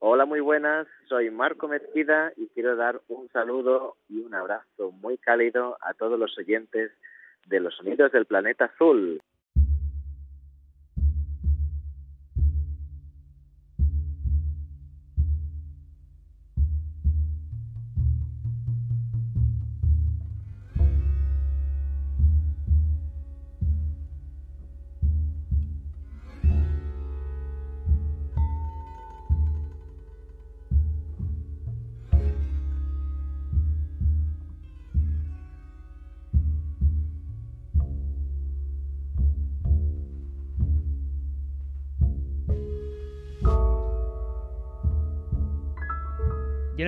Hola, muy buenas. Soy Marco Mezquida y quiero dar un saludo y un abrazo muy cálido a todos los oyentes de los sonidos del planeta azul.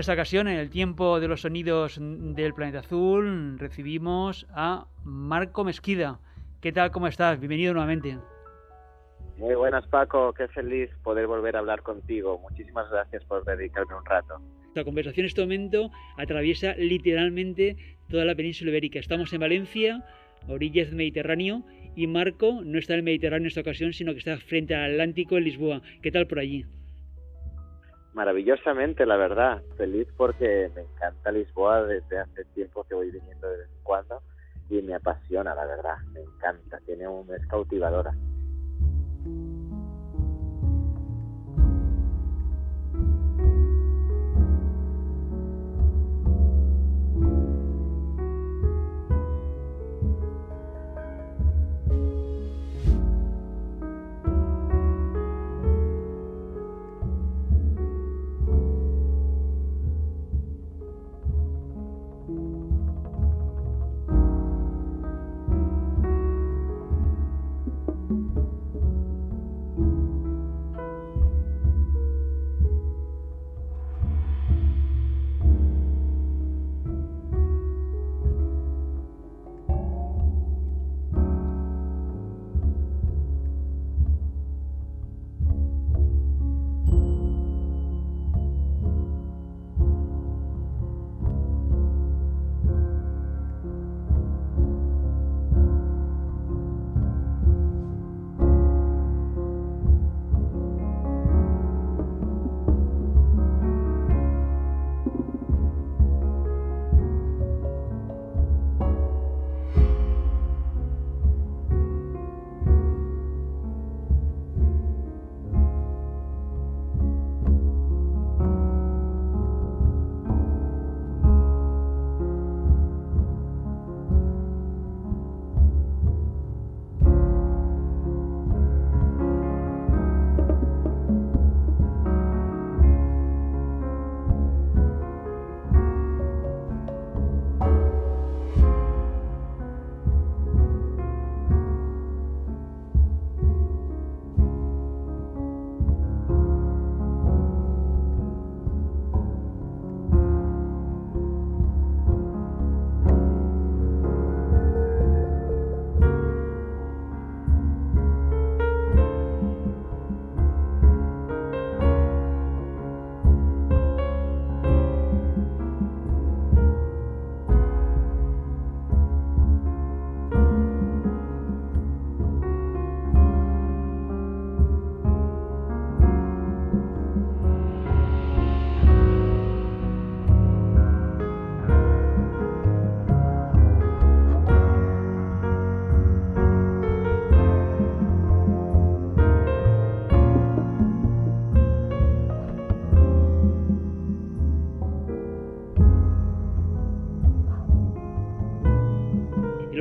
Esta ocasión, en el tiempo de los sonidos del planeta azul, recibimos a Marco Mesquida. ¿Qué tal? ¿Cómo estás? Bienvenido nuevamente. Muy buenas, Paco. Qué feliz poder volver a hablar contigo. Muchísimas gracias por dedicarme un rato. Esta conversación en este momento atraviesa literalmente toda la península ibérica. Estamos en Valencia, orillas del Mediterráneo, y Marco no está en el Mediterráneo en esta ocasión, sino que está frente al Atlántico en Lisboa. ¿Qué tal por allí? Maravillosamente, la verdad. Feliz porque me encanta Lisboa desde hace tiempo que voy viniendo de vez en cuando y me apasiona, la verdad. Me encanta, tiene un, es cautivadora.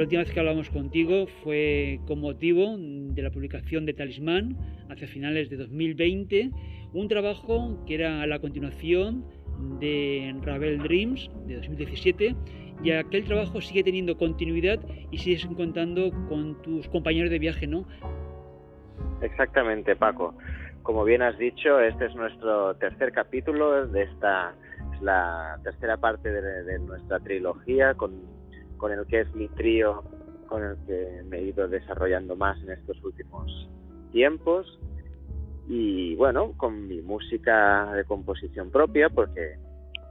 Última vez que hablamos contigo fue con motivo de la publicación de Talismán hacia finales de 2020, un trabajo que era la continuación de Ravel Dreams de 2017 y aquel trabajo sigue teniendo continuidad y sigues contando con tus compañeros de viaje, ¿no? Exactamente, Paco. Como bien has dicho, este es nuestro tercer capítulo de esta, es la tercera parte de, de nuestra trilogía con con el que es mi trío con el que me he ido desarrollando más en estos últimos tiempos. Y bueno, con mi música de composición propia porque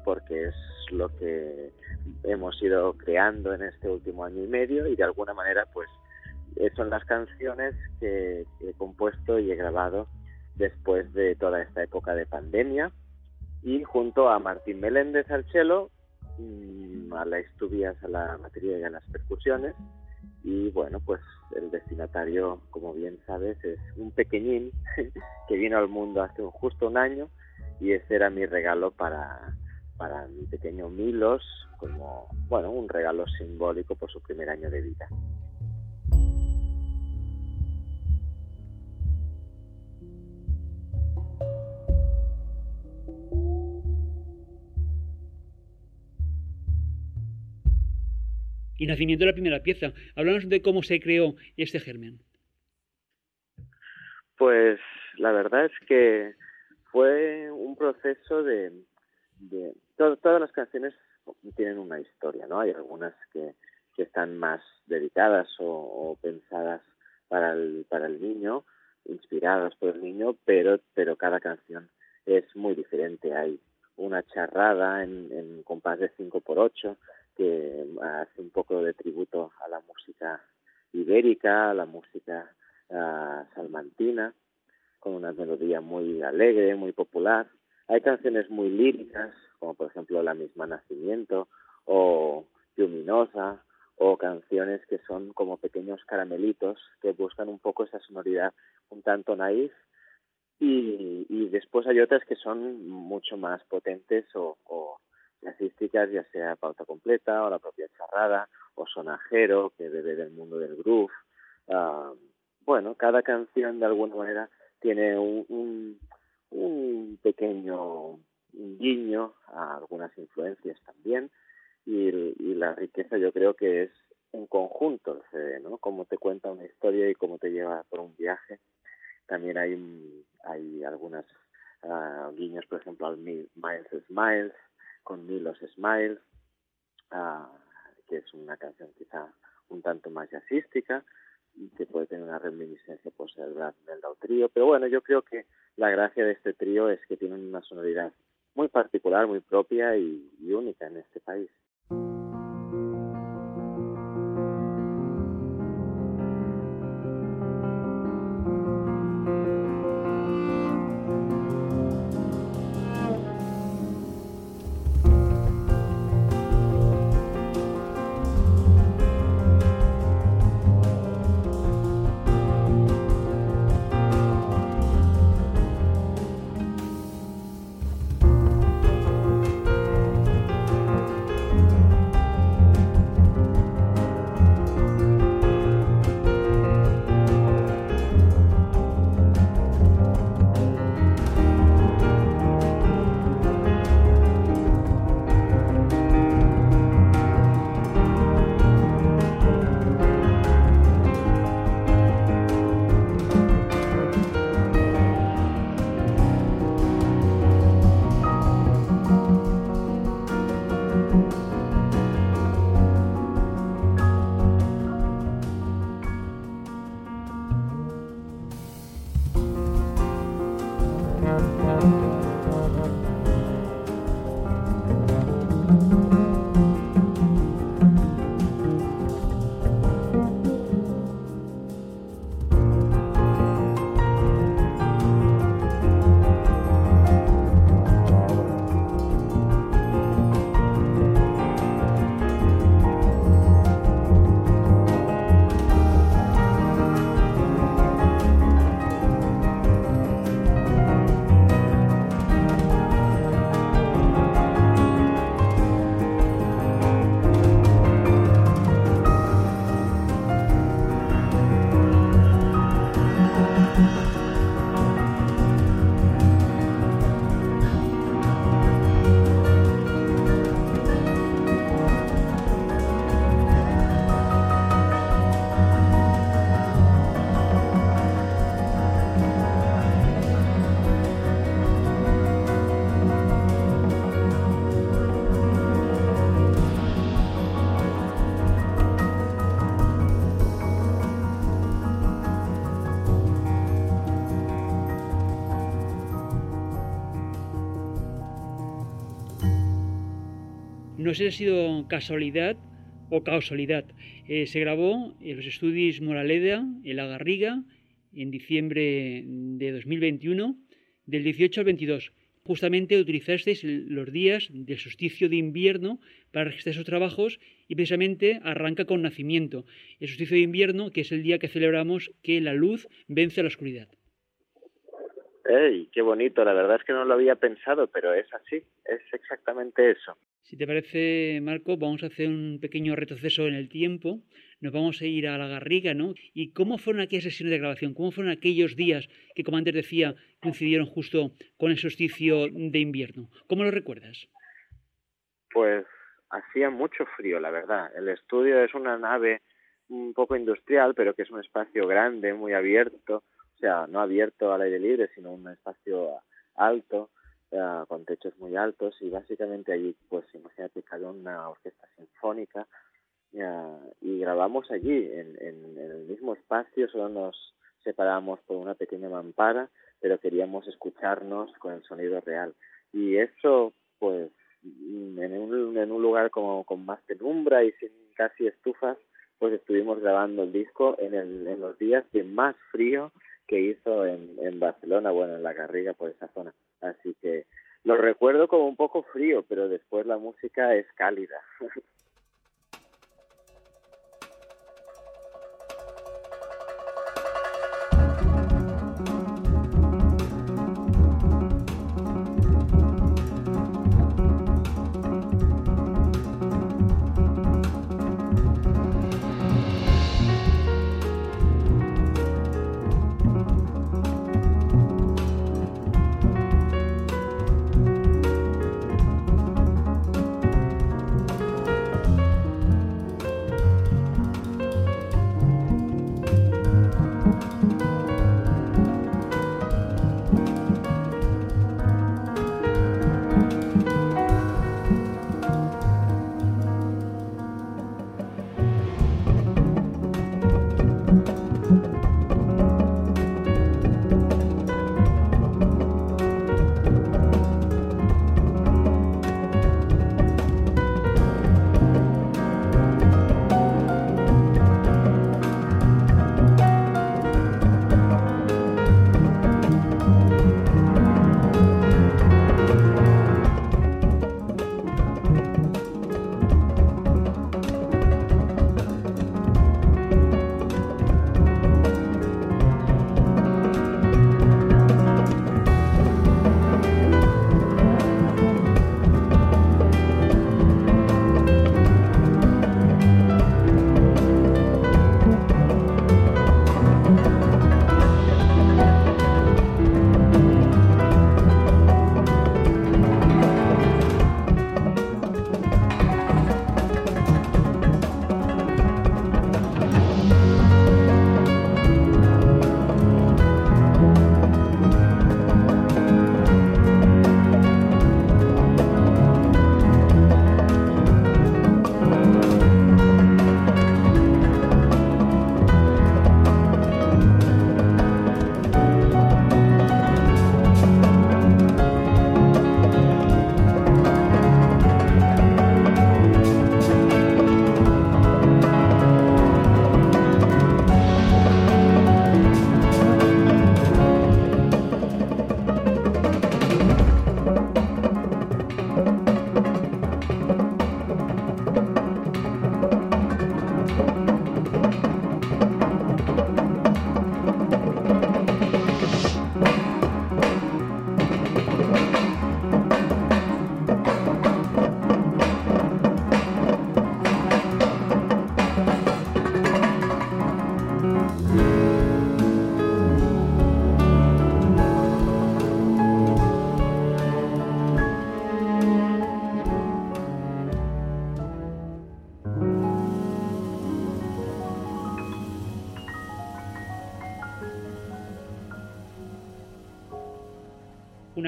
porque es lo que hemos ido creando en este último año y medio. Y de alguna manera pues son las canciones que he compuesto y he grabado después de toda esta época de pandemia. Y junto a Martín Meléndez al cello, mm, a la Estubias a la batería y a las percusiones. Y bueno, pues el destinatario, como bien sabes, es un pequeñín que vino al mundo hace justo un año y ese era mi regalo para, para mi pequeño Milos, como bueno, un regalo simbólico por su primer año de vida. Y nacimiento de la primera pieza. Háblanos de cómo se creó este germen. Pues la verdad es que fue un proceso de... todas las canciones tienen una historia, ¿no? Hay algunas que, están más dedicadas o, pensadas para el, niño, inspiradas por el niño, pero, pero cada canción es muy diferente. Hay una charrada en, en compás de 5 por 8 que hace un poco de tributo a la música ibérica, a la música uh, salmantina, con una melodía muy alegre, muy popular. Hay canciones muy líricas, como por ejemplo La misma Nacimiento o Luminosa, o canciones que son como pequeños caramelitos que buscan un poco esa sonoridad un tanto naif y, y después hay otras que son mucho más potentes o, o jazzísticas, ya sea pauta completa o la propia charrada o sonajero que bebe del mundo del groove. Uh, bueno, cada canción de alguna manera tiene un, un, un pequeño guiño a algunas influencias también y, la riqueza yo creo que es en conjunto el ¿no? Cómo te cuenta una historia y cómo te lleva por un viaje. También hay, hay algunas uh, guiños, por ejemplo, al Miles Smiles, con Milos Smile, uh, que es una canción quizá un tanto más jazzística y que puede tener una reminiscencia pues del Brad Meldau trío, pero bueno, yo creo que la gracia de este trío es que tienen una sonoridad muy particular, muy propia y única en este país. No sé si ha sido casualidad o causalidad. Eh, se grabó en los estudios Moraleda, en La Garriga, en diciembre de 2021, del 18 al 22. justamente utilizasteis los días del solsticio de invierno para registrar esos trabajos y precisamente arranca con nacimiento, el solsticio de invierno que es el día que celebramos que la luz vence a la oscuridad. ¡Ey! ¡Qué bonito! La verdad es que no lo había pensado, pero es así, es exactamente eso. Si te parece, Marco, vamos a hacer un pequeño retroceso en el tiempo. Nos vamos a ir a la Garriga, ¿no? ¿Y cómo fueron aquellas sesiones de grabación? ¿Cómo fueron aquellos días que, como antes decía, coincidieron justo con el solsticio de invierno? ¿Cómo lo recuerdas? Pues hacía mucho frío, la verdad. El estudio es una nave un poco industrial, pero que es un espacio grande, muy abierto o sea, no abierto al aire libre, sino un espacio alto, uh, con techos muy altos y básicamente allí, pues imagínate que una orquesta sinfónica uh, y grabamos allí, en, en, en, el mismo espacio, solo nos separamos por una pequeña mampara, pero queríamos escucharnos con el sonido real. Y eso, pues, en un, en un lugar como con más penumbra y sin casi estufas, pues estuvimos grabando el disco en, el, en los días de más frío que hizo en, en Barcelona, bueno, en la Garriga, por esa zona. Así que lo recuerdo como un poco frío, pero después la música es cálida.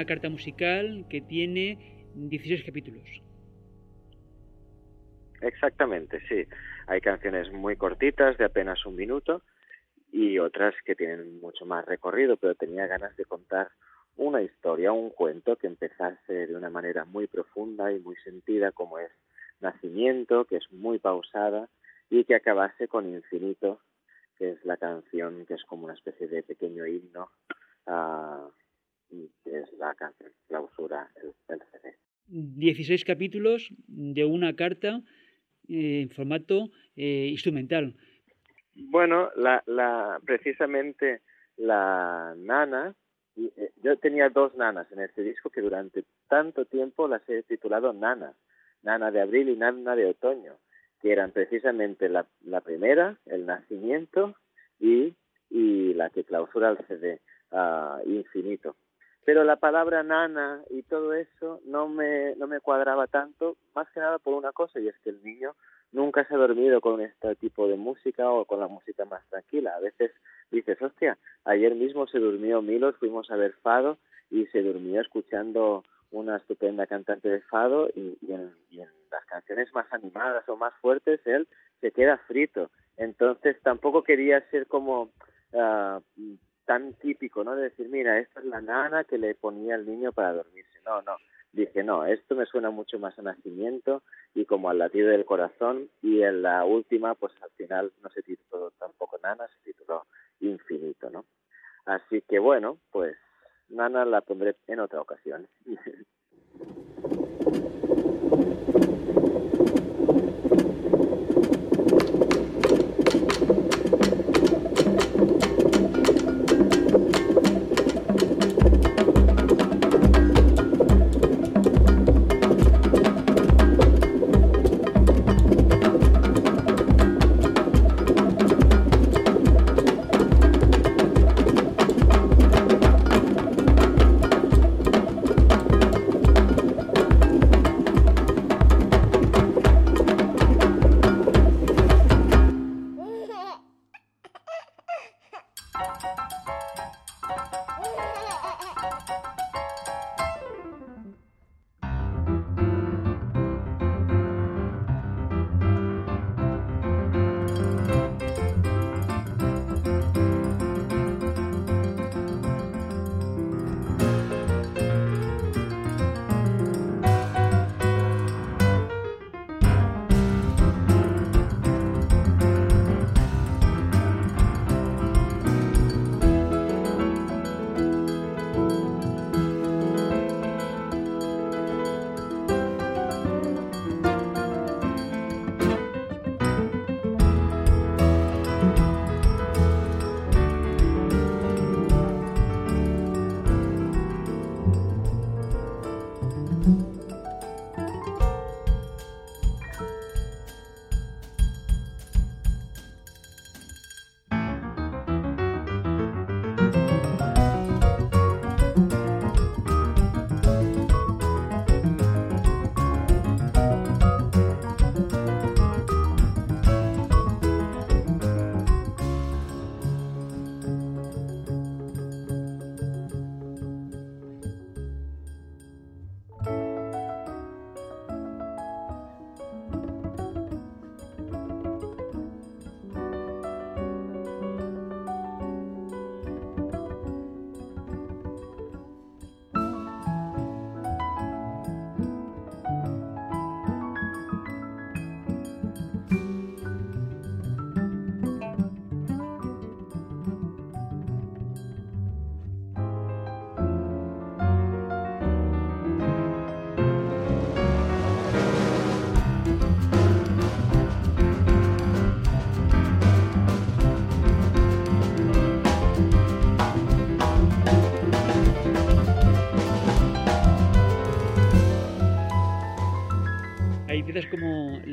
una carta musical que tiene 16 capítulos. Exactamente, sí. Hay canciones muy cortitas, de apenas un minuto, y otras que tienen mucho más recorrido, pero tenía ganas de contar una historia, un cuento que empezase de una manera muy profunda y muy sentida, como es Nacimiento, que es muy pausada, y que acabase con Infinito, que es la canción que es como una especie de pequeño himno a, que es la clausura el, el CD. 16 capítulos de una carta eh, en formato eh, instrumental. Bueno, la, la, precisamente la nana, eh, yo tenía dos nanas en este disco que durante tanto tiempo las he titulado nanas, nana de abril y nana de otoño, que eran precisamente la, la primera, el nacimiento, y, y la que clausura el CD, uh, infinito. Pero la palabra nana y todo eso no me, no me cuadraba tanto, más que nada por una cosa, y es que el niño nunca se ha dormido con este tipo de música o con la música más tranquila. A veces dices, hostia, ayer mismo se durmió Milos, fuimos a ver Fado y se durmió escuchando una estupenda cantante de Fado y, en, las canciones más animadas o más fuertes él se queda frito. Entonces tampoco quería ser como uh, tan típico, ¿no? De decir, mira, esta es la nana que le ponía al niño para dormirse. No, no. Dije, no, esto me suena mucho más a nacimiento y como al latido del corazón. Y en la última, pues al final no se tituló tampoco nana, se tituló infinito, ¿no? Así que bueno, pues nana la pondré en otra ocasión.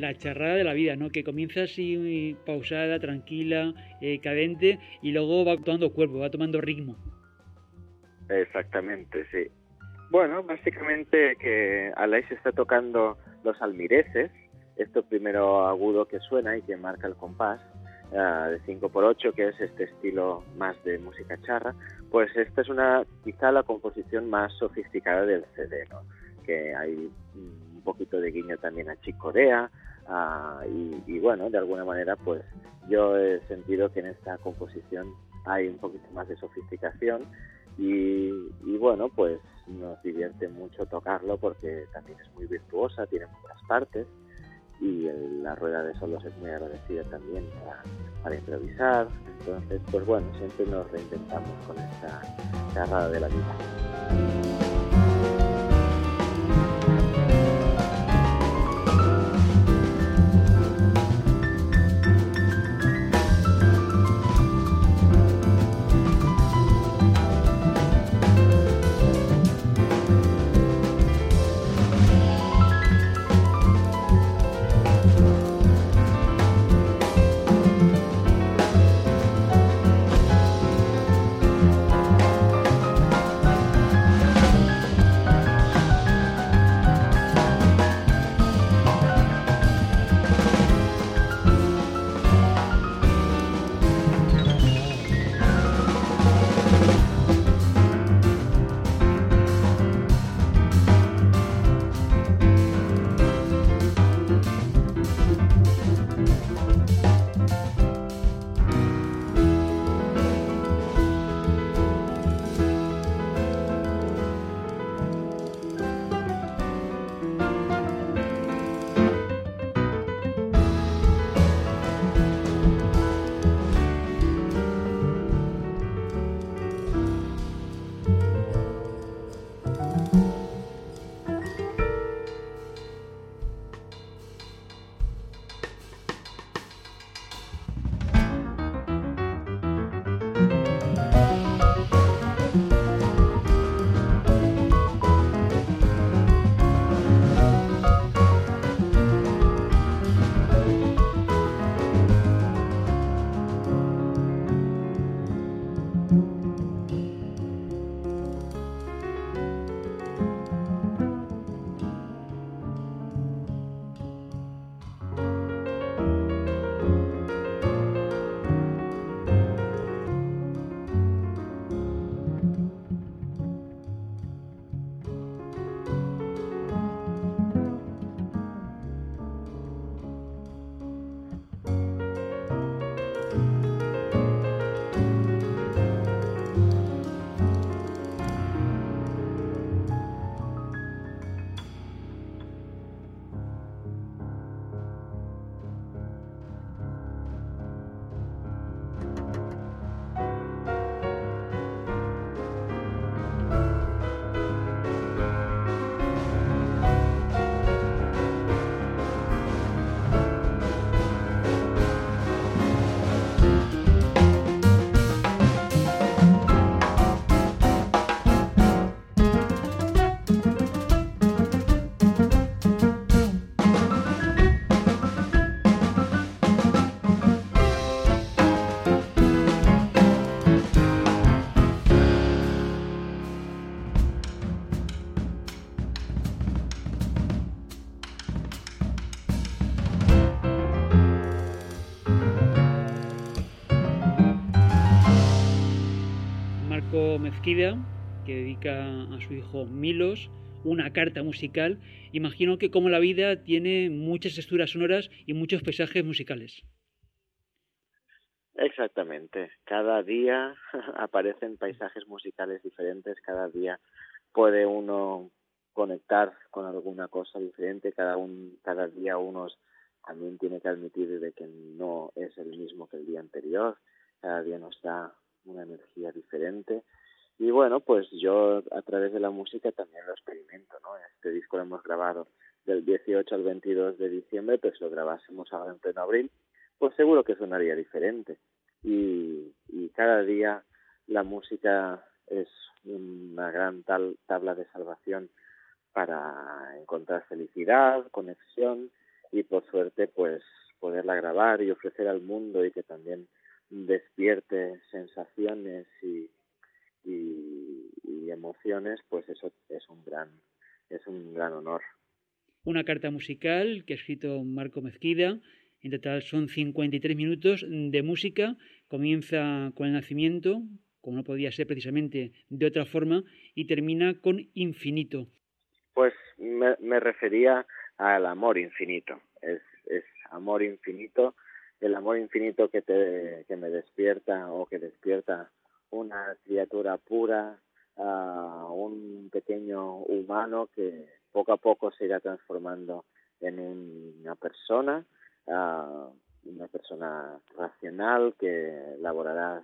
la charrada de la vida, ¿no? Que comienza así pausada, tranquila, eh, cadente y luego va tomando cuerpo, va tomando ritmo. Exactamente, sí. Bueno, básicamente que Aleix está tocando los almireces, esto primero agudo que suena y que marca el compás, uh, de 5x8, que es este estilo más de música charra, pues esta es una quizá la composición más sofisticada del CD, ¿no? Que hay poquito de guiño también a Chick Corea uh, y, y, bueno, de alguna manera pues yo he sentido que en esta composición hay un poquito más de sofisticación y, y bueno, pues nos divierte mucho tocarlo porque también es muy virtuosa, tiene muchas partes y la rueda de solos es muy agradecida también para, improvisar. Entonces, pues bueno, siempre nos reinventamos con esta carrada de la vida. Que dedica a su hijo Milos una carta musical. Imagino que como la vida tiene muchas texturas sonoras y muchos paisajes musicales. Exactamente. Cada día aparecen paisajes musicales diferentes, cada día puede uno conectar con alguna cosa diferente, cada, día uno también tiene que admitir de que no es el mismo que el día anterior, cada día nos da una energía diferente y bueno, pues yo a través de la música también lo experimento, ¿no? Este disco lo hemos grabado del 18 al 22 de diciembre, pues lo grabásemos ahora en pleno abril, pues seguro que sonaría diferente. Y, y cada día la música es una gran tal, tabla de salvación para encontrar felicidad, conexión y por suerte pues poderla grabar y ofrecer al mundo y que también despierte sensaciones y, y, emociones, pues eso es un gran es un gran honor. Una carta musical que ha escrito Marco Mezquida. En total son 53 minutos de música. Comienza con el nacimiento, como no podía ser precisamente de otra forma, y termina con infinito. Pues me, me refería al amor infinito. Es, es amor infinito, el amor infinito que, te, que me despierta o que despierta una criatura pura, un pequeño humano que poco a poco se irá transformando en una persona, uh, una persona racional que elaborará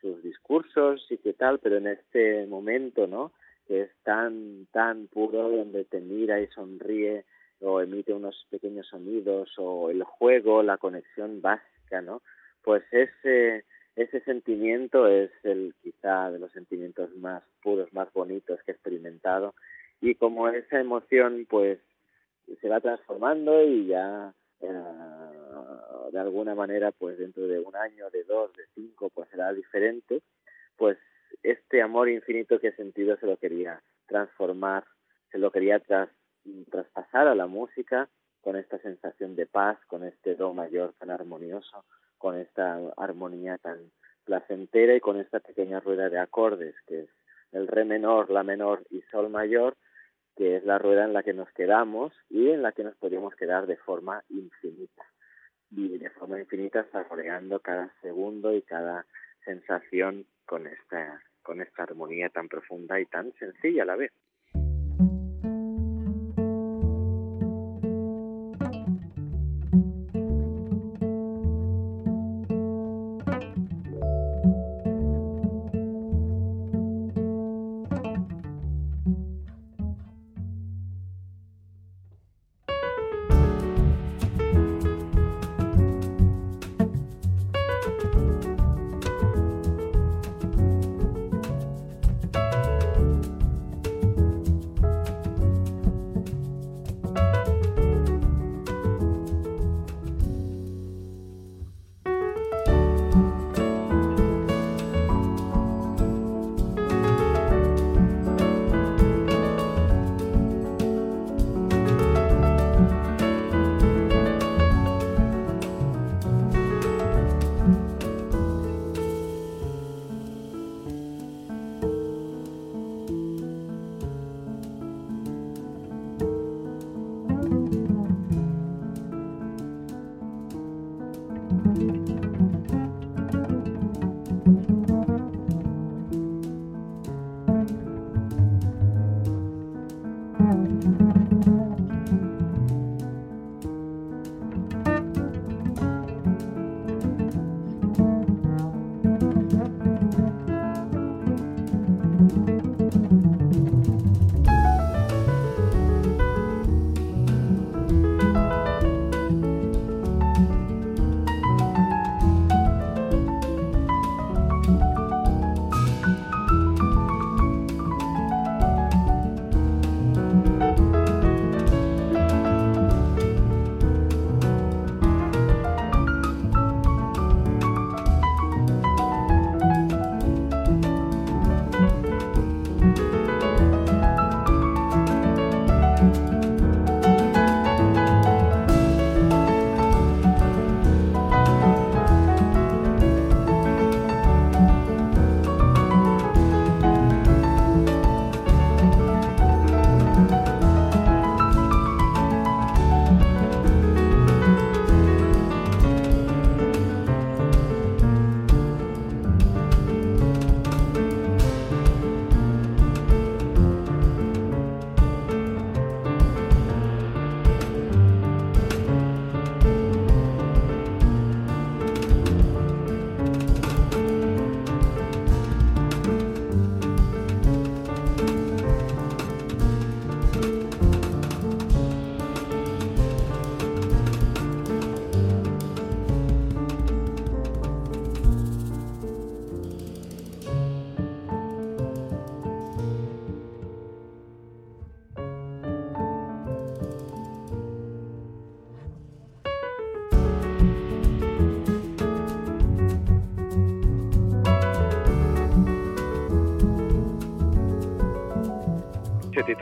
sus discursos y qué tal, pero en este momento, ¿no? Que es tan, tan puro, donde te mira y sonríe o emite unos pequeños sonidos o el juego, la conexión básica, ¿no? Pues ese, ese sentimiento es el quizá de los sentimientos más puros, más bonitos que he experimentado. Y como esa emoción pues se va transformando y ya eh, de alguna manera pues dentro de un año, de dos, de cinco pues será diferente, pues este amor infinito que he sentido se lo quería transformar, se lo quería tras, traspasar a la música con esta sensación de paz, con este do mayor tan armonioso con esta armonía tan placentera y con esta pequeña rueda de acordes que es el re menor, la menor y sol mayor, que es la rueda en la que nos quedamos y en la que nos podríamos quedar de forma infinita. Y de forma infinita saboreando cada segundo y cada sensación con esta, con esta armonía tan profunda y tan sencilla a la vez.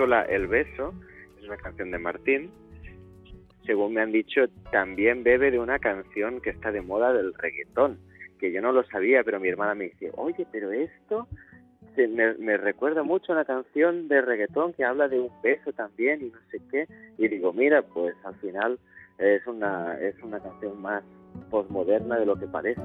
El beso, es una canción de Martín. Según me han dicho, también bebe de una canción que está de moda del reggaetón, que yo no lo sabía, pero mi hermana me dice, oye, pero esto me, me, recuerda mucho a una canción de reggaetón que habla de un beso también y no sé qué. Y digo, mira, pues al final es una, es una canción más posmoderna de lo que parece.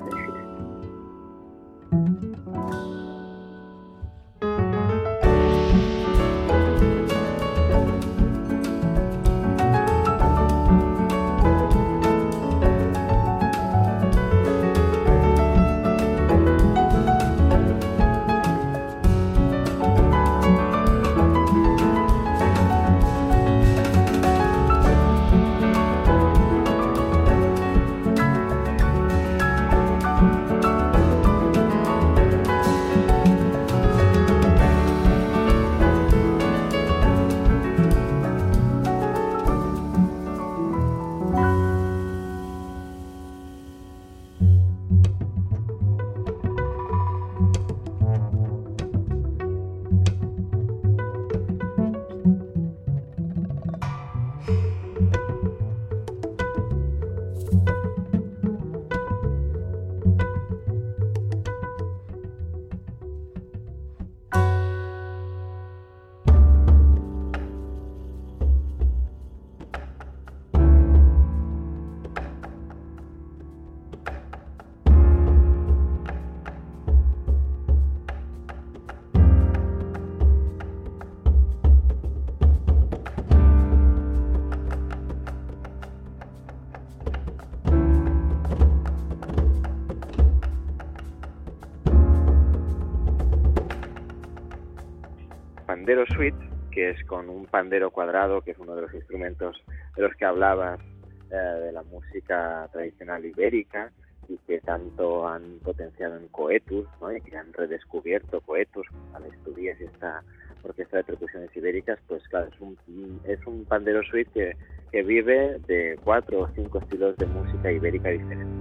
Que es con un pandero cuadrado, que es uno de los instrumentos de los que hablabas eh, de la música tradicional ibérica y que tanto han potenciado en Coetus, ¿no? y que han redescubierto Coetus al estudiar esta orquesta de percusiones ibéricas, pues claro, es un, es un pandero suite que, que vive de cuatro o cinco estilos de música ibérica diferentes.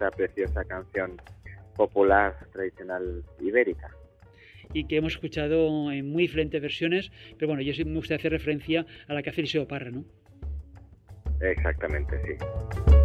Esta preciosa canción popular tradicional ibérica y que hemos escuchado en muy diferentes versiones, pero bueno, yo sí me gustaría hacer referencia a la que hace Eliseo Parra, ¿no? Exactamente, sí.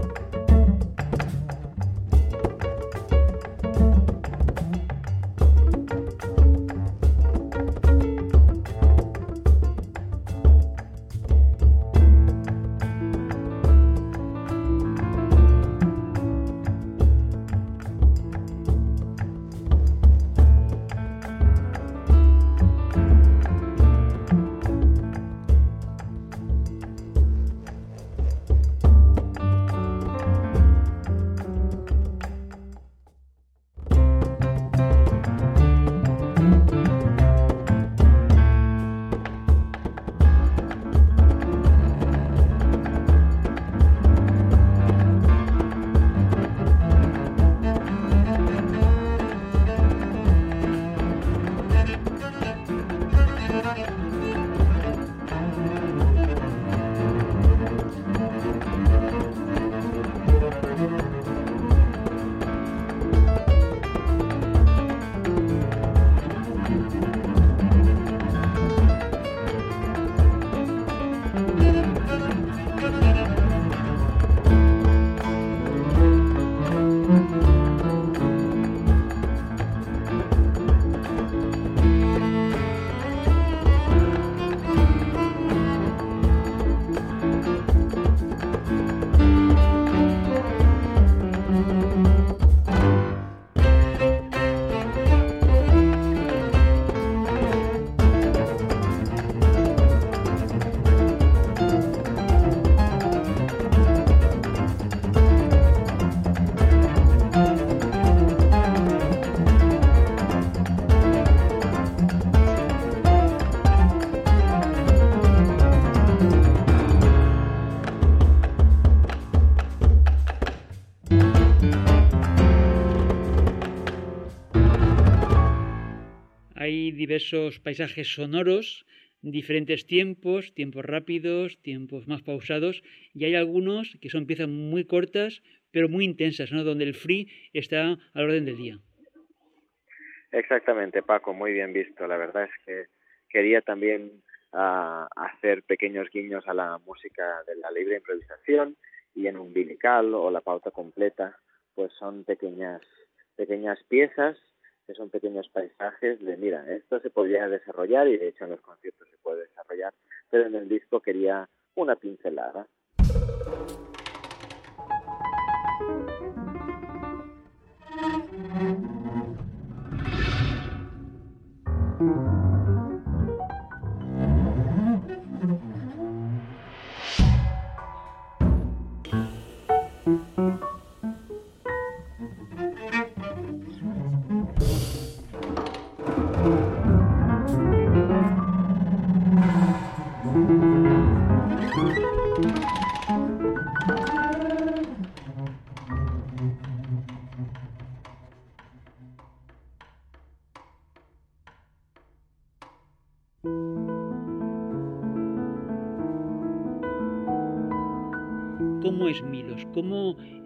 Diversos paisajes sonoros diferentes tiempos, tiempos rápidos, tiempos más pausados, y hay algunos que son piezas muy cortas, pero muy intensas, ¿no? donde el free está al orden del día. Exactamente, Paco, muy bien visto. La verdad es que quería también uh, hacer pequeños guiños a la música de la libre improvisación y en un vinical o la pauta completa, pues son pequeñas pequeñas piezas que son pequeños paisajes de, mira, esto se podría desarrollar y de hecho en los conciertos se puede desarrollar, pero en el disco quería una pincelada.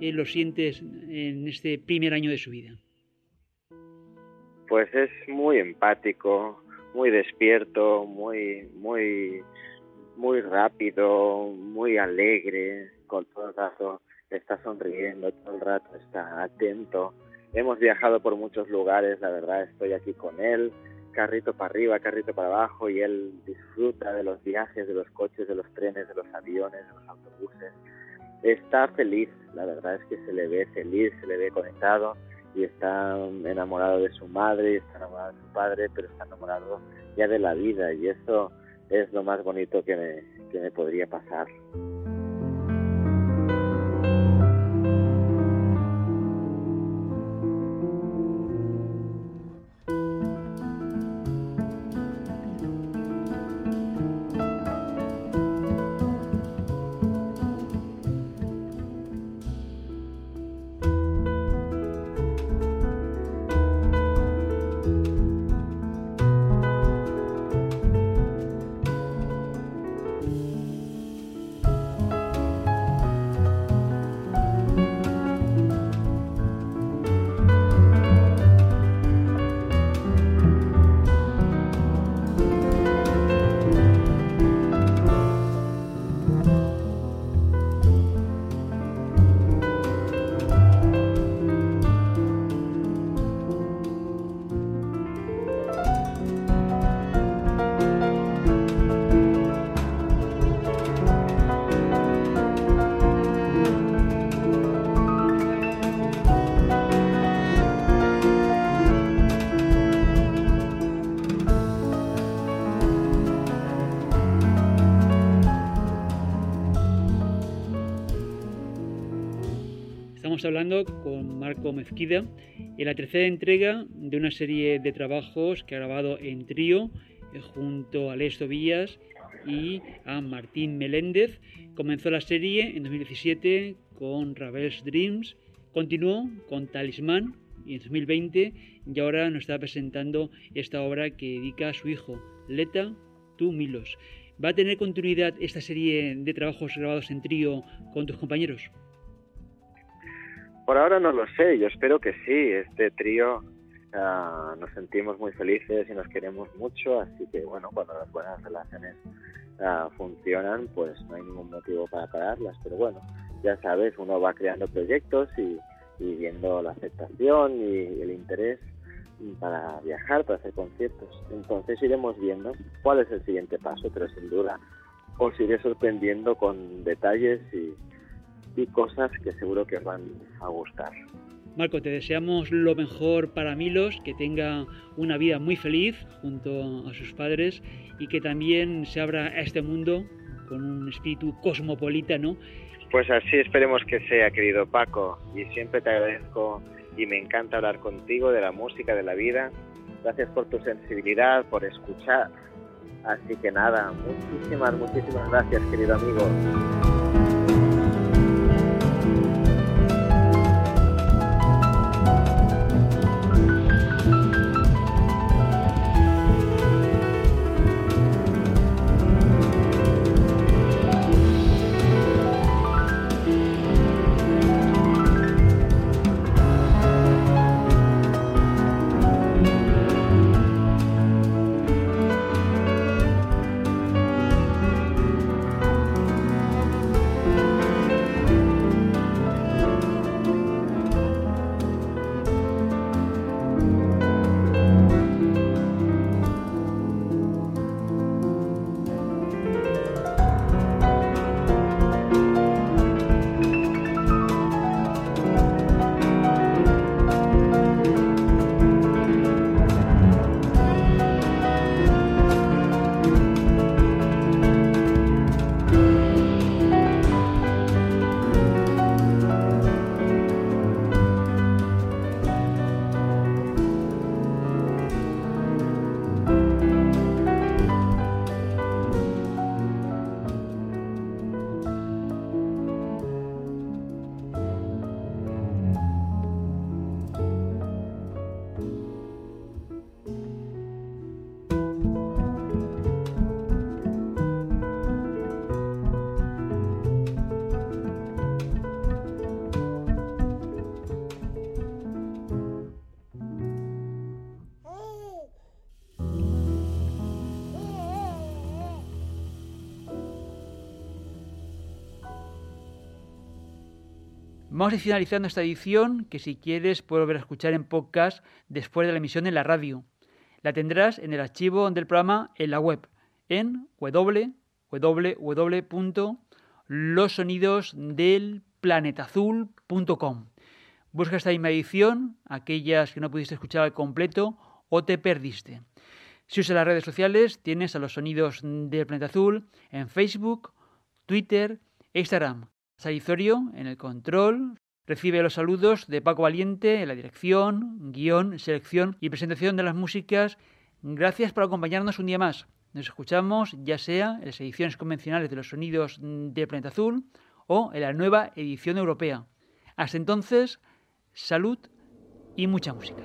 Eh, lo sientes en este primer año de su vida? Pues es muy empático, muy despierto, muy, muy, muy rápido, muy alegre, con todo el rato está sonriendo, todo el rato está atento. Hemos viajado por muchos lugares, la verdad, estoy aquí con él, carrito para arriba, carrito para abajo, y él disfruta de los viajes, de los coches, de los trenes, de los aviones, de los autobuses. Está feliz, la verdad es que se le ve feliz, se le ve conectado y está enamorado de su madre, está enamorado de su padre, pero está enamorado ya de la vida y eso es lo más bonito que me, que me podría pasar. Hablando con Marco Mezquida en la tercera entrega de una serie de trabajos que ha grabado en trío eh, junto a Lesto Villas y a Martín Meléndez. Comenzó la serie en 2017 con Ravel's Dreams, continuó con Talismán y en 2020 y ahora nos está presentando esta obra que dedica a su hijo, Leta, tú Milos. ¿Va a tener continuidad esta serie de trabajos grabados en trío con tus compañeros? Por ahora no lo sé, yo espero que sí. Este trío uh, nos sentimos muy felices y nos queremos mucho, así que bueno, cuando las buenas relaciones uh, funcionan, pues no hay ningún motivo para pararlas. Pero bueno, ya sabes, uno va creando proyectos y, y viendo la aceptación y el interés para viajar, para hacer conciertos. Entonces iremos viendo cuál es el siguiente paso, pero sin duda os iré sorprendiendo con detalles y, y cosas que seguro que van a gustar. Marco, te deseamos lo mejor para Milos, que tenga una vida muy feliz junto a sus padres y que también se abra a este mundo con un espíritu cosmopolita, Pues así esperemos que sea, querido Paco, y siempre te agradezco y me encanta hablar contigo de la música, de la vida. Gracias por tu sensibilidad, por escuchar. Así que nada, muchísimas, muchísimas gracias, querido amigo. Vamos a ir finalizando esta edición, que si quieres puedes volver a escuchar en podcast después de la emisión en la radio. La tendrás en el archivo del programa en la web, en www.losonidosdelplanetazul.com. Busca esta misma edición, aquellas que no pudiste escuchar al completo o te perdiste. Si usas las redes sociales, tienes a los sonidos del planeta azul en Facebook, Twitter e Instagram. Salizorio en el control. Recibe los saludos de Paco Valiente en la dirección, guion, selección y presentación de las músicas. Gracias por acompañarnos un día más. Nos escuchamos ya sea en las ediciones convencionales de los sonidos del planeta azul o en la nueva edición europea. Hasta entonces, salud y mucha música.